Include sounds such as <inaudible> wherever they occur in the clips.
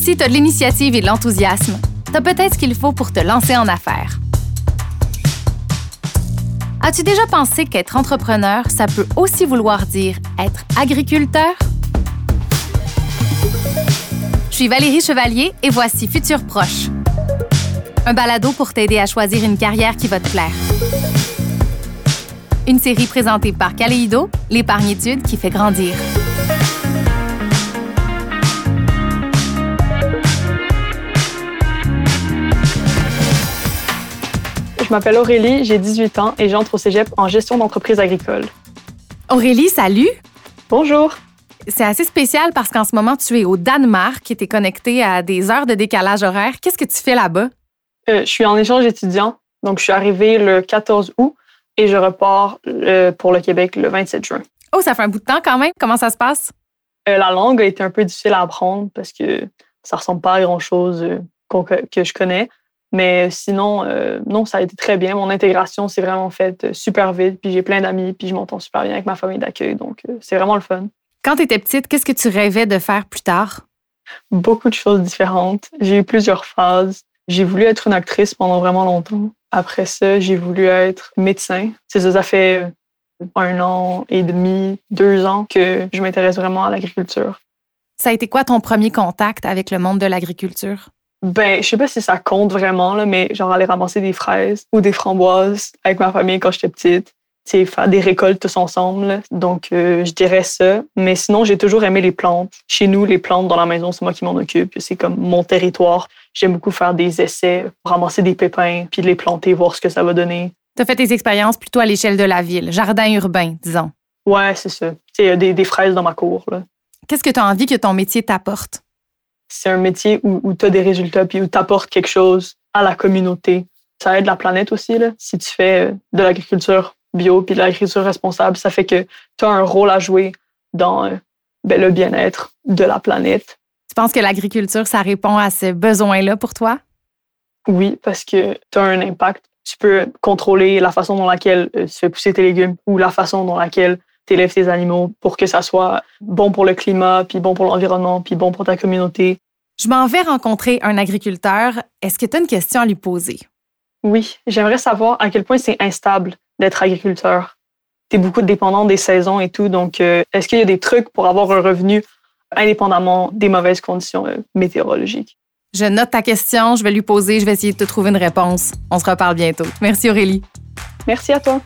Si tu as de l'initiative et de l'enthousiasme, tu peut-être ce qu'il faut pour te lancer en affaires. As-tu déjà pensé qu'être entrepreneur, ça peut aussi vouloir dire être agriculteur? Je suis Valérie Chevalier et voici Futur Proche. Un balado pour t'aider à choisir une carrière qui va te plaire. Une série présentée par Caléido, l'épargne-étude qui fait grandir. Je m'appelle Aurélie, j'ai 18 ans et j'entre au cégep en gestion d'entreprise agricole. Aurélie, salut! Bonjour! C'est assez spécial parce qu'en ce moment, tu es au Danemark et tu es connecté à des heures de décalage horaire. Qu'est-ce que tu fais là-bas? Euh, je suis en échange étudiant, donc je suis arrivée le 14 août et je repars euh, pour le Québec le 27 juin. Oh, ça fait un bout de temps quand même. Comment ça se passe? Euh, la langue a été un peu difficile à apprendre parce que ça ressemble pas à grand-chose que je connais. Mais sinon, euh, non, ça a été très bien. Mon intégration s'est vraiment faite euh, super vite. Puis j'ai plein d'amis, puis je m'entends super bien avec ma famille d'accueil. Donc, euh, c'est vraiment le fun. Quand tu étais petite, qu'est-ce que tu rêvais de faire plus tard? Beaucoup de choses différentes. J'ai eu plusieurs phases. J'ai voulu être une actrice pendant vraiment longtemps. Après ça, j'ai voulu être médecin. Ça, ça fait un an et demi, deux ans que je m'intéresse vraiment à l'agriculture. Ça a été quoi ton premier contact avec le monde de l'agriculture? Ben, je sais pas si ça compte vraiment, là, mais genre aller ramasser des fraises ou des framboises avec ma famille quand j'étais petite. sais, faire des récoltes tous ensemble. Donc, euh, je dirais ça. Mais sinon, j'ai toujours aimé les plantes. Chez nous, les plantes dans la maison, c'est moi qui m'en occupe. C'est comme mon territoire. J'aime beaucoup faire des essais, ramasser des pépins, puis les planter, voir ce que ça va donner. Tu as fait tes expériences plutôt à l'échelle de la ville, jardin urbain, disons. Ouais, c'est ça. Il y a des, des fraises dans ma cour. Qu'est-ce que tu as envie que ton métier t'apporte? C'est un métier où, tu as des résultats puis où tu apportes quelque chose à la communauté. Ça aide la planète aussi. Là. Si tu fais euh, de l'agriculture bio puis de l'agriculture responsable, ça fait que tu as un rôle à jouer dans euh, ben, le bien-être de la planète. Tu penses que l'agriculture, ça répond à ce besoin-là pour toi? Oui, parce que tu as un impact. Tu peux contrôler la façon dans laquelle euh, tu fais pousser tes légumes ou la façon dans laquelle tu élèves tes animaux pour que ça soit bon pour le climat, puis bon pour l'environnement, puis bon pour ta communauté. Je m'en vais rencontrer un agriculteur. Est-ce que tu as une question à lui poser? Oui, j'aimerais savoir à quel point c'est instable d'être agriculteur. Tu es beaucoup dépendant des saisons et tout, donc euh, est-ce qu'il y a des trucs pour avoir un revenu indépendamment des mauvaises conditions euh, météorologiques? Je note ta question, je vais lui poser, je vais essayer de te trouver une réponse. On se reparle bientôt. Merci Aurélie. Merci à toi.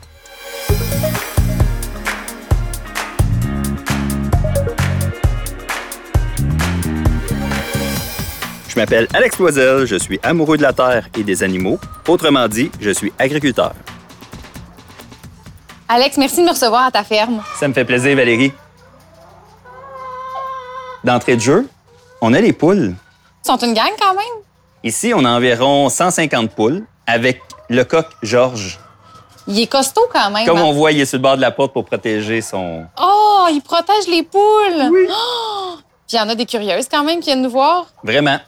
Je m'appelle Alex Loisel, je suis amoureux de la terre et des animaux. Autrement dit, je suis agriculteur. Alex, merci de me recevoir à ta ferme. Ça me fait plaisir, Valérie. D'entrée de jeu, on a les poules. Ils sont une gang quand même? Ici, on a environ 150 poules avec le coq Georges. Il est costaud quand même. Comme hein? on voit, il est sur le bord de la porte pour protéger son. Oh, il protège les poules! Oui. Oh! Puis il y en a des curieuses quand même qui viennent nous voir. Vraiment.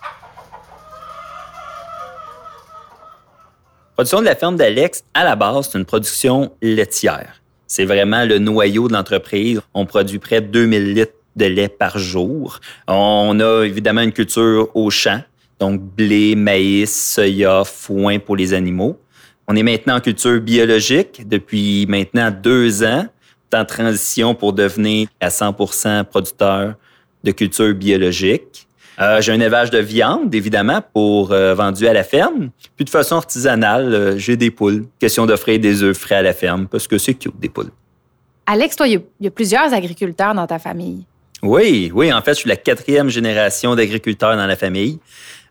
Production de la ferme d'Alex, à la base, c'est une production laitière. C'est vraiment le noyau de l'entreprise. On produit près de 2000 litres de lait par jour. On a évidemment une culture au champ, donc blé, maïs, soya, foin pour les animaux. On est maintenant en culture biologique depuis maintenant deux ans, en transition pour devenir à 100% producteur de culture biologique. Euh, j'ai un élevage de viande, évidemment, pour euh, vendu à la ferme. Puis de façon artisanale, euh, j'ai des poules. Question d'offrir des œufs frais à la ferme parce que c'est cute, des poules. Alex, toi, il y, a plusieurs agriculteurs dans ta famille. Oui, oui. En fait, je suis la quatrième génération d'agriculteurs dans la famille.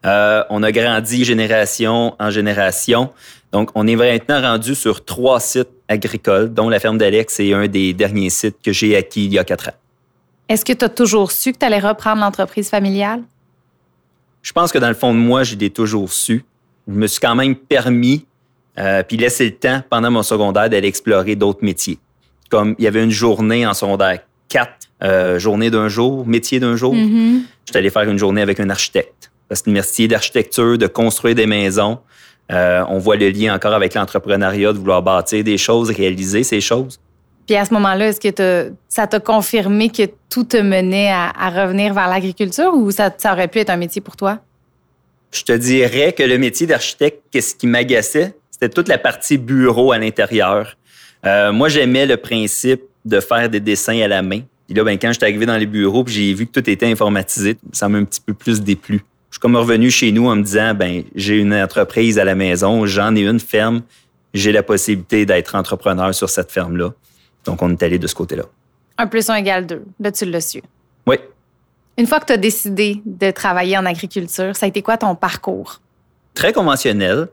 on a grandi génération en génération. Donc, on est maintenant rendu sur trois sites agricoles, dont la ferme d'Alex est un des derniers sites que j'ai acquis il y a quatre ans. Est-ce que tu as toujours su que tu allais reprendre l'entreprise familiale? Je pense que dans le fond de moi, j'ai toujours su. Je me suis quand même permis, euh, puis laissé le temps pendant mon secondaire d'aller explorer d'autres métiers. Comme il y avait une journée en secondaire 4, euh, journée d'un jour, métier d'un jour. Mm-hmm. J'étais allé faire une journée avec un architecte. C'est un métier d'architecture, de construire des maisons. Euh, on voit le lien encore avec l'entrepreneuriat, de vouloir bâtir des choses, réaliser ces choses. Puis à ce moment-là, est-ce que ça t'a confirmé que tout te menait à, revenir vers l'agriculture ou ça, aurait pu être un métier pour toi? Je te dirais que le métier d'architecte, qu'est-ce qui m'agaçait? C'était toute la partie bureau à l'intérieur. Euh, moi, j'aimais le principe de faire des dessins à la main. Puis là, ben, quand j'étais arrivé dans les bureaux, j'ai vu que tout était informatisé, ça m'a un petit peu plus déplu. Je suis comme revenu chez nous en me disant, ben, j'ai une entreprise à la maison, j'en ai une ferme, j'ai la possibilité d'être entrepreneur sur cette ferme-là. Donc, on est allé de ce côté-là. Un plus un égale deux. Là, tu l'as su. Oui. Une fois que tu as décidé de travailler en agriculture, ça a été quoi ton parcours? Très conventionnel.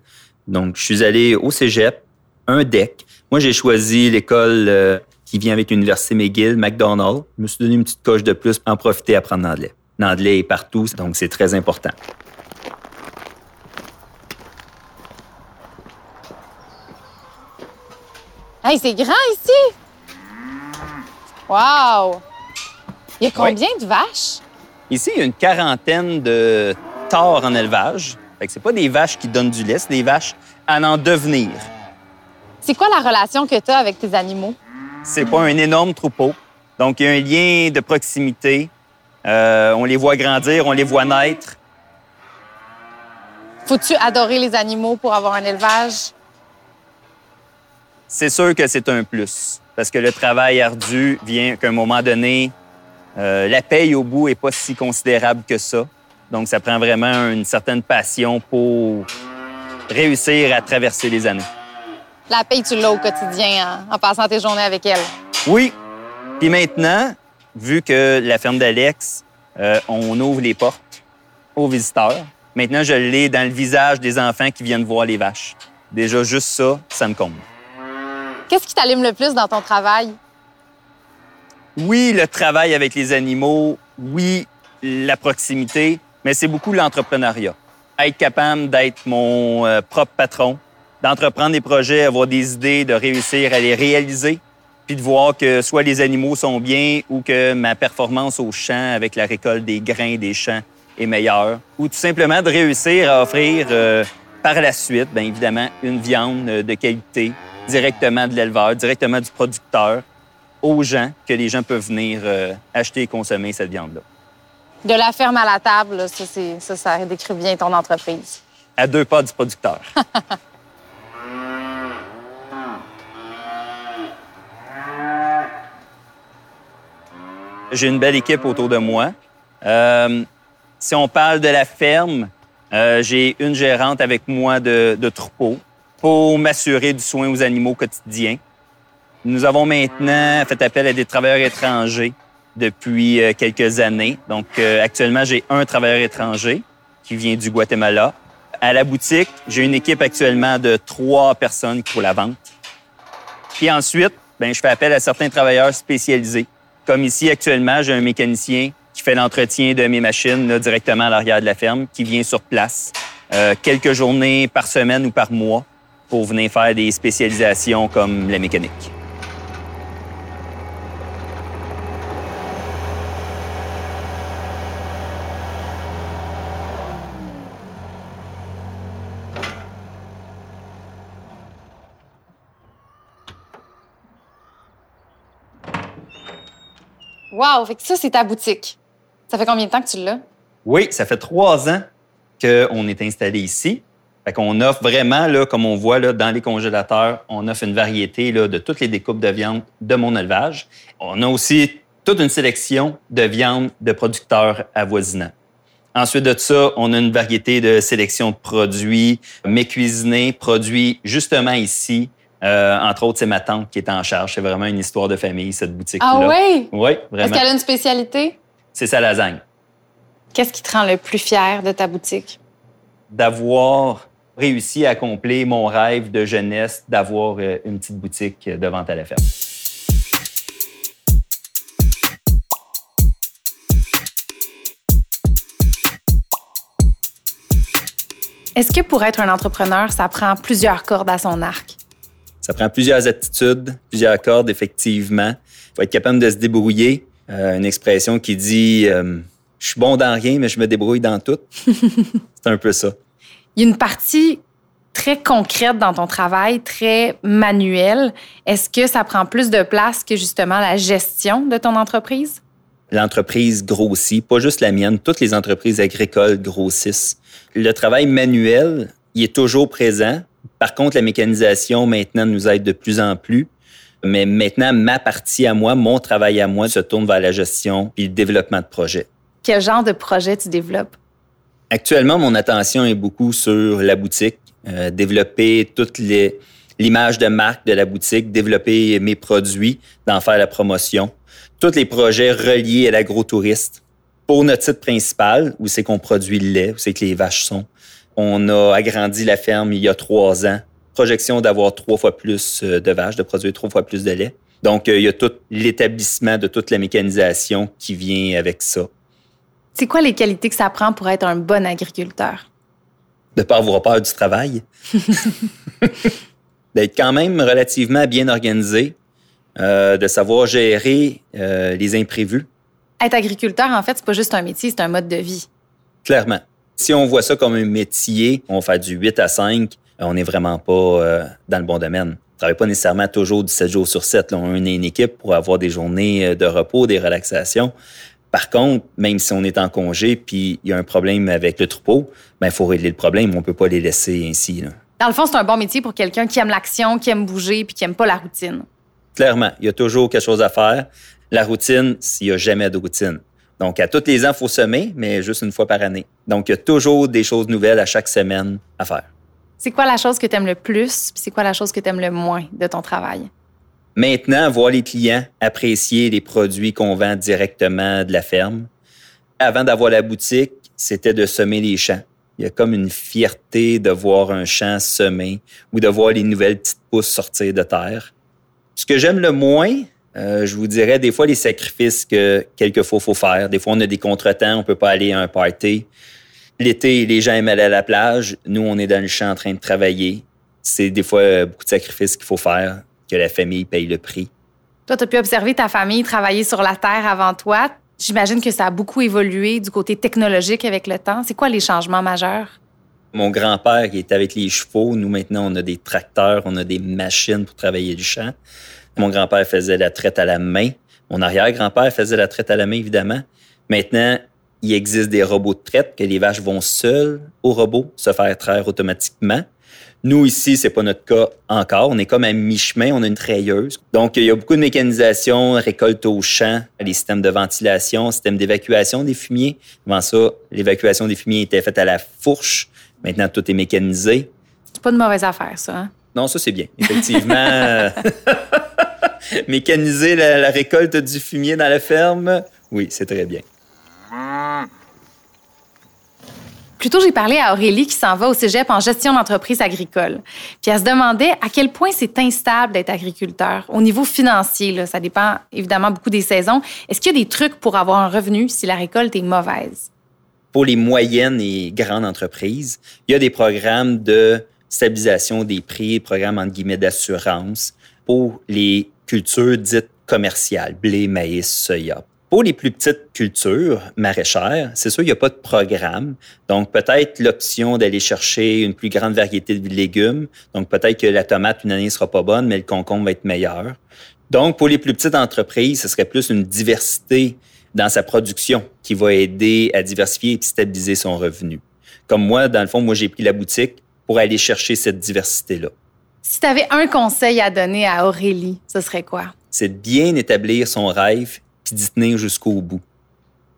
Donc, je suis allé au cégep, un DEC. Moi, j'ai choisi l'école euh, qui vient avec l'Université McGill, McDonald. Je me suis donné une petite coche de plus pour en profiter à apprendre l'anglais. L'anglais est partout, donc c'est très important. Hey, c'est grand ici! Wow! Il y a combien de vaches? Ici, il y a une quarantaine de taures en élevage. Fait que c'est pas des vaches qui donnent du lait, c'est des vaches à en devenir. C'est quoi la relation que tu as avec tes animaux? C'est pas un énorme troupeau. Donc, il y a un lien de proximité. Euh, on les voit grandir, on les voit naître. Faut-tu adorer les animaux pour avoir un élevage? C'est sûr que c'est un plus, parce que le travail ardu vient qu'à un moment donné, euh, la paye au bout est pas si considérable que ça. Donc, ça prend vraiment une certaine passion pour réussir à traverser les années. La paye, tu l'as au quotidien en, passant tes journées avec elle. Oui. Puis maintenant, vu que la ferme d'Alex, euh, on ouvre les portes aux visiteurs, maintenant, je l'ai dans le visage des enfants qui viennent voir les vaches. Déjà, juste ça, ça me comble. Qu'est-ce qui t'allume le plus dans ton travail? Oui, le travail avec les animaux. Oui, la proximité mais c'est beaucoup l'entrepreneuriat. Être capable d'être mon euh, propre patron, d'entreprendre des projets, avoir des idées, de réussir à les réaliser, puis de voir que soit les animaux sont bien ou que ma performance au champ avec la récolte des grains des champs est meilleure, ou tout simplement de réussir à offrir euh, par la suite, bien évidemment, une viande euh, de qualité directement de l'éleveur, directement du producteur, aux gens, que les gens peuvent venir acheter et consommer cette viande-là. De la ferme à la table, ça, ça, ça décrit bien ton entreprise. À deux pas du producteur. <laughs> J'ai une belle équipe autour de moi. Euh, si on parle de la ferme, euh, j'ai une gérante avec moi de, de troupeau pour m'assurer du soin aux animaux quotidiens. Nous avons maintenant fait appel à des travailleurs étrangers depuis euh, quelques années. Donc, euh, actuellement, j'ai un travailleur étranger qui vient du Guatemala. À la boutique, j'ai une équipe actuellement de trois personnes pour la vente. Puis ensuite, ben, je fais appel à certains travailleurs spécialisés. Comme ici, actuellement, j'ai un mécanicien qui fait l'entretien de mes machines là, directement à l'arrière de la ferme, qui vient sur place euh, quelques journées par semaine ou par mois pour venir faire des spécialisations comme la mécanique. Wow! Fait que ça, c'est ta boutique. Ça fait combien de temps que tu l'as? Oui, ça fait trois ans qu'on est installé ici. Fait qu'on offre vraiment, là, comme on voit là, dans les congélateurs, on offre une variété là, de toutes les découpes de viande de mon élevage. On a aussi toute une sélection de viande de producteurs avoisinants. Ensuite de ça, on a une variété de sélection de produits, mais cuisinés, produits justement ici euh, entre autres, c'est ma tante qui est en charge. C'est vraiment une histoire de famille, cette boutique-là. Ah oui? Oui, vraiment. Est-ce qu'elle a une spécialité? C'est sa lasagne. Qu'est-ce qui te rend le plus fier de ta boutique? D'avoir réussi à accomplir mon rêve de jeunesse d'avoir euh, une petite boutique de vente à la ferme. Est-ce que pour être un entrepreneur, ça prend plusieurs cordes à son arc? Ça prend plusieurs attitudes, plusieurs cordes, effectivement. Il faut être capable de se débrouiller. Euh, une expression qui dit euh, Je suis bon dans rien, mais je me débrouille dans tout. <laughs> C'est un peu ça. Il y a une partie très concrète dans ton travail, très manuelle. Est-ce que ça prend plus de place que justement la gestion de ton entreprise? L'entreprise grossit, pas juste la mienne, toutes les entreprises agricoles grossissent. Le travail manuel, il est toujours présent. Par contre, la mécanisation maintenant nous aide de plus en plus. Mais maintenant, ma partie à moi, mon travail à moi se tourne vers la gestion et le développement de projets. Quel genre de projet tu développes? Actuellement, mon attention est beaucoup sur la boutique, euh, développer toute l'image de marque de la boutique, développer mes produits, d'en faire la promotion. Tous les projets reliés à l'agrotouriste. Pour notre site principal, où c'est qu'on produit le lait, où c'est que les vaches sont, on a agrandi la ferme il y a trois ans. Projection d'avoir trois fois plus euh, de vaches, de produire trois fois plus de lait. Donc, euh, il y a tout l'établissement de toute la mécanisation qui vient avec ça. C'est quoi les qualités que ça prend pour être un bon agriculteur? De ne pas avoir peur du travail. <laughs> D'être quand même relativement bien organisé, euh, de savoir gérer les imprévus. Être agriculteur, en fait, c'est pas juste un métier, c'est un mode de vie. Clairement. Si on voit ça comme un métier, on fait du 8 à 5, on n'est vraiment pas euh, dans le bon domaine. On ne travaille pas nécessairement toujours du 7 jours sur 7. On est une équipe pour avoir des journées euh, de repos, des relaxations. Par contre, même si on est en congé puis il y a un problème avec le troupeau, il ben, faut régler le problème. On ne peut pas les laisser ainsi. Dans le fond, c'est un bon métier pour quelqu'un qui aime l'action, qui aime bouger puis qui n'aime pas la routine. Clairement, il y a toujours quelque chose à faire. La routine, s'il n'y a jamais de routine. Donc, à tous les ans, il faut semer, mais juste une fois par année. Donc, il y a toujours des choses nouvelles à chaque semaine à faire. C'est quoi la chose que tu aimes le plus, puis c'est quoi la chose que tu aimes le moins de ton travail? Maintenant, voir les clients apprécier les produits qu'on vend directement de la ferme. Avant d'avoir la boutique, c'était de semer les champs. Il y a comme une fierté de voir un champ semé ou de voir les nouvelles petites pousses sortir de terre. Ce que j'aime le moins, euh, je vous dirais des fois les sacrifices que quelquefois faut faire. Des fois, on a des contretemps, on peut pas aller à un party. L'été, les gens aiment aller à la plage. Nous, on est dans le champ en train de travailler. C'est des fois beaucoup de sacrifices qu'il faut faire, que la famille paye le prix. Toi, tu as pu observer ta famille travailler sur la terre avant toi. J'imagine que ça a beaucoup évolué du côté technologique avec le temps. C'est quoi les changements majeurs? Mon grand-père qui était avec les chevaux, nous maintenant on a des tracteurs, on a des machines pour travailler le champ. Mon grand-père faisait la traite à la main. Mon arrière-grand-père faisait la traite à la main, évidemment. Maintenant, il existe des robots de traite que les vaches vont seules au robot se faire traire automatiquement. Nous, ici, c'est pas notre cas encore. On est comme à mi-chemin, on a une treilleuse. Donc, il y a beaucoup de mécanisation, récolte au champ, les systèmes de ventilation, système d'évacuation des fumiers. Avant ça, l'évacuation des fumiers était faite à la fourche. Maintenant, tout est mécanisé. C'est pas de mauvaise affaire, ça. Hein? Non, ça, c'est bien. Effectivement, <laughs> mécaniser la, récolte du fumier dans la ferme, oui, c'est très bien. Plutôt, j'ai parlé à Aurélie qui s'en va au cégep en gestion d'entreprise agricole. Puis elle se demandait à quel point c'est instable d'être agriculteur. Au niveau financier, ça dépend évidemment beaucoup des saisons. Est-ce qu'il y a des trucs pour avoir un revenu si la récolte est mauvaise? Pour les moyennes et grandes entreprises, il y a des programmes de stabilisation des prix, programmes entre guillemets d'assurance pour les cultures dites commerciales, blé, maïs, soya. Pour les plus petites cultures maraîchères, c'est sûr, il n'y a pas de programme. Donc, peut-être l'option d'aller chercher une plus grande variété de légumes. Donc, peut-être que la tomate, une année, ne sera pas bonne, mais le concombre va être meilleur. Donc, pour les plus petites entreprises, ce serait plus une diversité dans sa production qui va aider à diversifier et stabiliser son revenu. Comme moi, dans le fond, moi, j'ai pris la boutique pour aller chercher cette diversité-là. Si tu avais un conseil à donner à Aurélie, ce serait quoi? C'est de bien établir son rêve puis d'y tenir jusqu'au bout.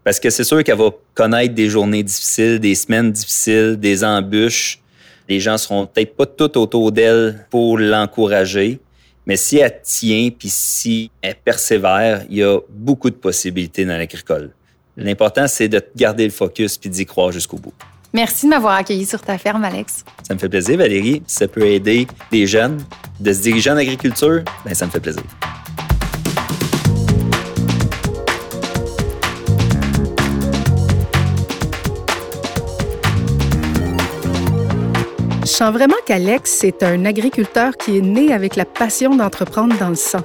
Parce que c'est sûr qu'elle va connaître des journées difficiles, des semaines difficiles, des embûches. Les gens seront peut-être pas tout autour d'elle pour l'encourager. Mais si elle tient puis si elle persévère, il y a beaucoup de possibilités dans l'agricole. L'important, c'est de garder le focus puis d'y croire jusqu'au bout. Merci de m'avoir accueilli sur ta ferme, Alex. Ça me fait plaisir, Valérie. Si ça peut aider les jeunes de se diriger en agriculture, ben ça me fait plaisir. Sens vraiment qu'Alex, c'est un agriculteur qui est né avec la passion d'entreprendre dans le sang.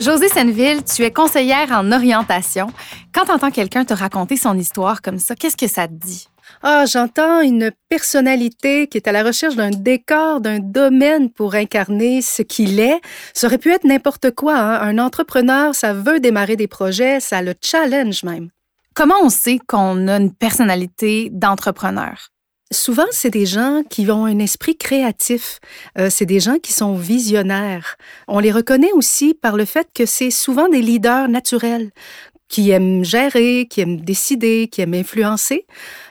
Josée Senneville, tu es conseillère en orientation. Quand tu entends quelqu'un te raconter son histoire comme ça, qu'est-ce que ça te dit? Ah, j'entends une personnalité qui est à la recherche d'un décor, d'un domaine pour incarner ce qu'il est. Ça aurait pu être n'importe quoi. Hein. Un entrepreneur, ça veut démarrer des projets, ça le challenge même. Comment on sait qu'on a une personnalité d'entrepreneur? Souvent, c'est des gens qui ont un esprit créatif. Euh, c'est des gens qui sont visionnaires. On les reconnaît aussi par le fait que c'est souvent des leaders naturels qui aiment gérer, qui aiment décider, qui aiment influencer.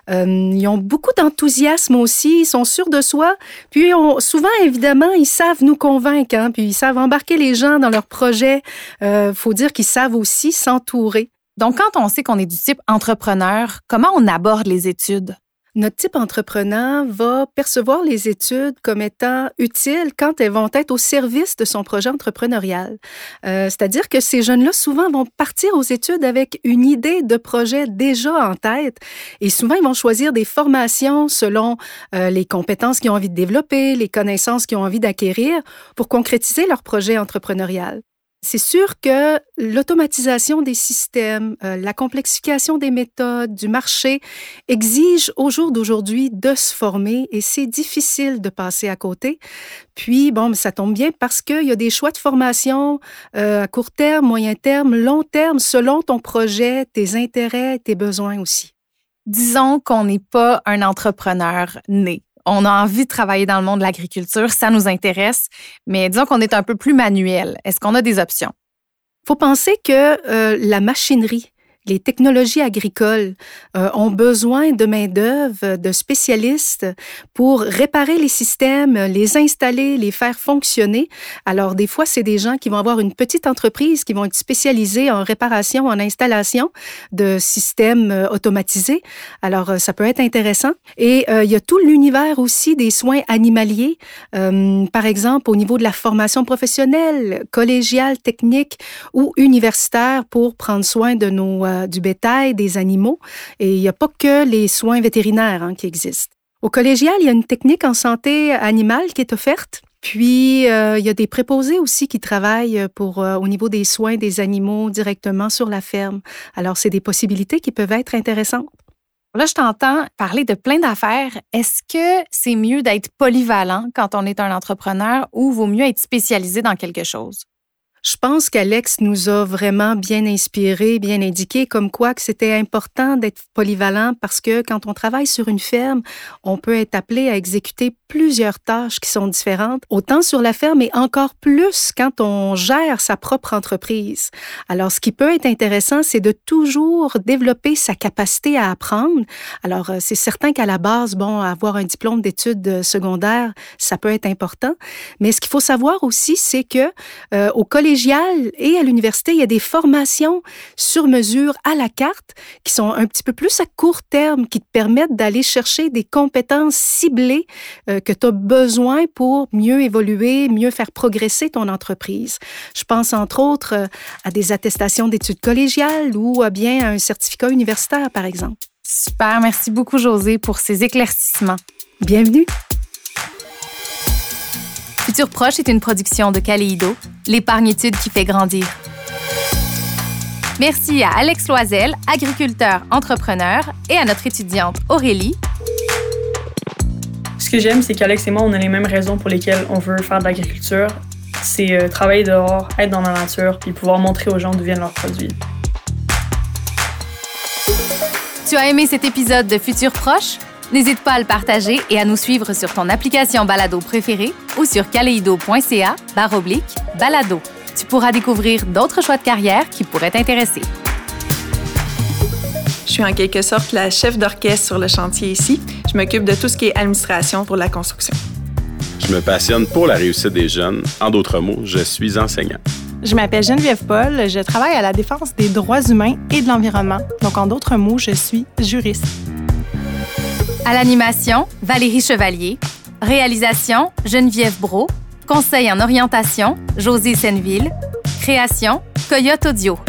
Euh, ils ont beaucoup d'enthousiasme aussi, ils sont sûrs de soi. Puis souvent, évidemment, ils savent nous convaincre, hein, puis ils savent embarquer les gens dans leurs projets. Euh, faut dire qu'ils savent aussi s'entourer. Donc, quand on sait qu'on est du type entrepreneur, comment on aborde les études? Notre type entrepreneur va percevoir les études comme étant utiles quand elles vont être au service de son projet entrepreneurial. Euh, C'est-à-dire que ces jeunes-là, souvent, vont partir aux études avec une idée de projet déjà en tête et souvent, ils vont choisir des formations selon euh, les compétences qu'ils ont envie de développer, les connaissances qu'ils ont envie d'acquérir pour concrétiser leur projet entrepreneurial. C'est sûr que l'automatisation des systèmes, euh, la complexification des méthodes, du marché exige au jour d'aujourd'hui de se former et c'est difficile de passer à côté. Puis, bon, ça tombe bien parce qu'il y a des choix de formation euh, à court terme, moyen terme, long terme, selon ton projet, tes intérêts, tes besoins aussi. Disons qu'on n'est pas un entrepreneur né on a envie de travailler dans le monde de l'agriculture, ça nous intéresse, mais disons qu'on est un peu plus manuel. Est-ce qu'on a des options? Faut penser que euh, la machinerie, les technologies agricoles euh, ont besoin de main-d'œuvre, de spécialistes pour réparer les systèmes, les installer, les faire fonctionner. Alors, des fois, c'est des gens qui vont avoir une petite entreprise, qui vont être spécialisés en réparation, en installation de systèmes euh, automatisés. Alors, euh, ça peut être intéressant. Et il y a tout l'univers aussi des soins animaliers, par exemple, au niveau de la formation professionnelle, collégiale, technique ou universitaire pour prendre soin de nos du bétail, des animaux. Et il n'y a pas que les soins vétérinaires hein, qui existent. Au collégial, il y a une technique en santé animale qui est offerte. Puis, euh, il y a des préposés aussi qui travaillent pour, euh, au niveau des soins des animaux directement sur la ferme. Alors, c'est des possibilités qui peuvent être intéressantes. Là, je t'entends parler de plein d'affaires. Est-ce que c'est mieux d'être polyvalent quand on est un entrepreneur ou vaut mieux être spécialisé dans quelque chose? Je pense qu'Alex nous a vraiment bien inspiré, bien indiqué, comme quoi que c'était important d'être polyvalent parce que quand on travaille sur une ferme, on peut être appelé à exécuter plusieurs tâches qui sont différentes, autant sur la ferme et encore plus quand on gère sa propre entreprise. Alors, ce qui peut être intéressant, c'est de toujours développer sa capacité à apprendre. Alors, euh, c'est certain qu'à la base, bon, avoir un diplôme d'études secondaires, ça peut être important. Mais ce qu'il faut savoir aussi, c'est que euh, au collège et à l'université, il y a des formations sur mesure à la carte qui sont un petit peu plus à court terme, qui te permettent d'aller chercher des compétences ciblées euh, que tu as besoin pour mieux évoluer, mieux faire progresser ton entreprise. Je pense entre autres euh, à des attestations d'études collégiales ou à bien un certificat universitaire, par exemple. Super, merci beaucoup José pour ces éclaircissements. Bienvenue. Futur Proche est une production de Caléido, l'épargne-étude qui fait grandir. Merci à Alex Loisel, agriculteur entrepreneur, et à notre étudiante Aurélie. Ce que j'aime, c'est qu'Alex et moi, on a les mêmes raisons pour lesquelles on veut faire de l'agriculture. C'est euh, travailler dehors, être dans la nature, puis pouvoir montrer aux gens d'où viennent leurs produits. Tu as aimé cet épisode de Futur Proche? N'hésite pas à le partager et à nous suivre sur ton application balado préférée ou sur kaleido.ca oblique balado. Tu pourras découvrir d'autres choix de carrière qui pourraient t'intéresser. Je suis en quelque sorte la chef d'orchestre sur le chantier ici. Je m'occupe de tout ce qui est administration pour la construction. Je me passionne pour la réussite des jeunes. En d'autres mots, je suis enseignant. Je m'appelle Geneviève Paul. Je travaille à la défense des droits humains et de l'environnement. Donc, en d'autres mots, je suis juriste. À l'animation, Valérie Chevalier. Réalisation, Geneviève Bro. Conseil en orientation, José Senneville. Création, Coyote Audio.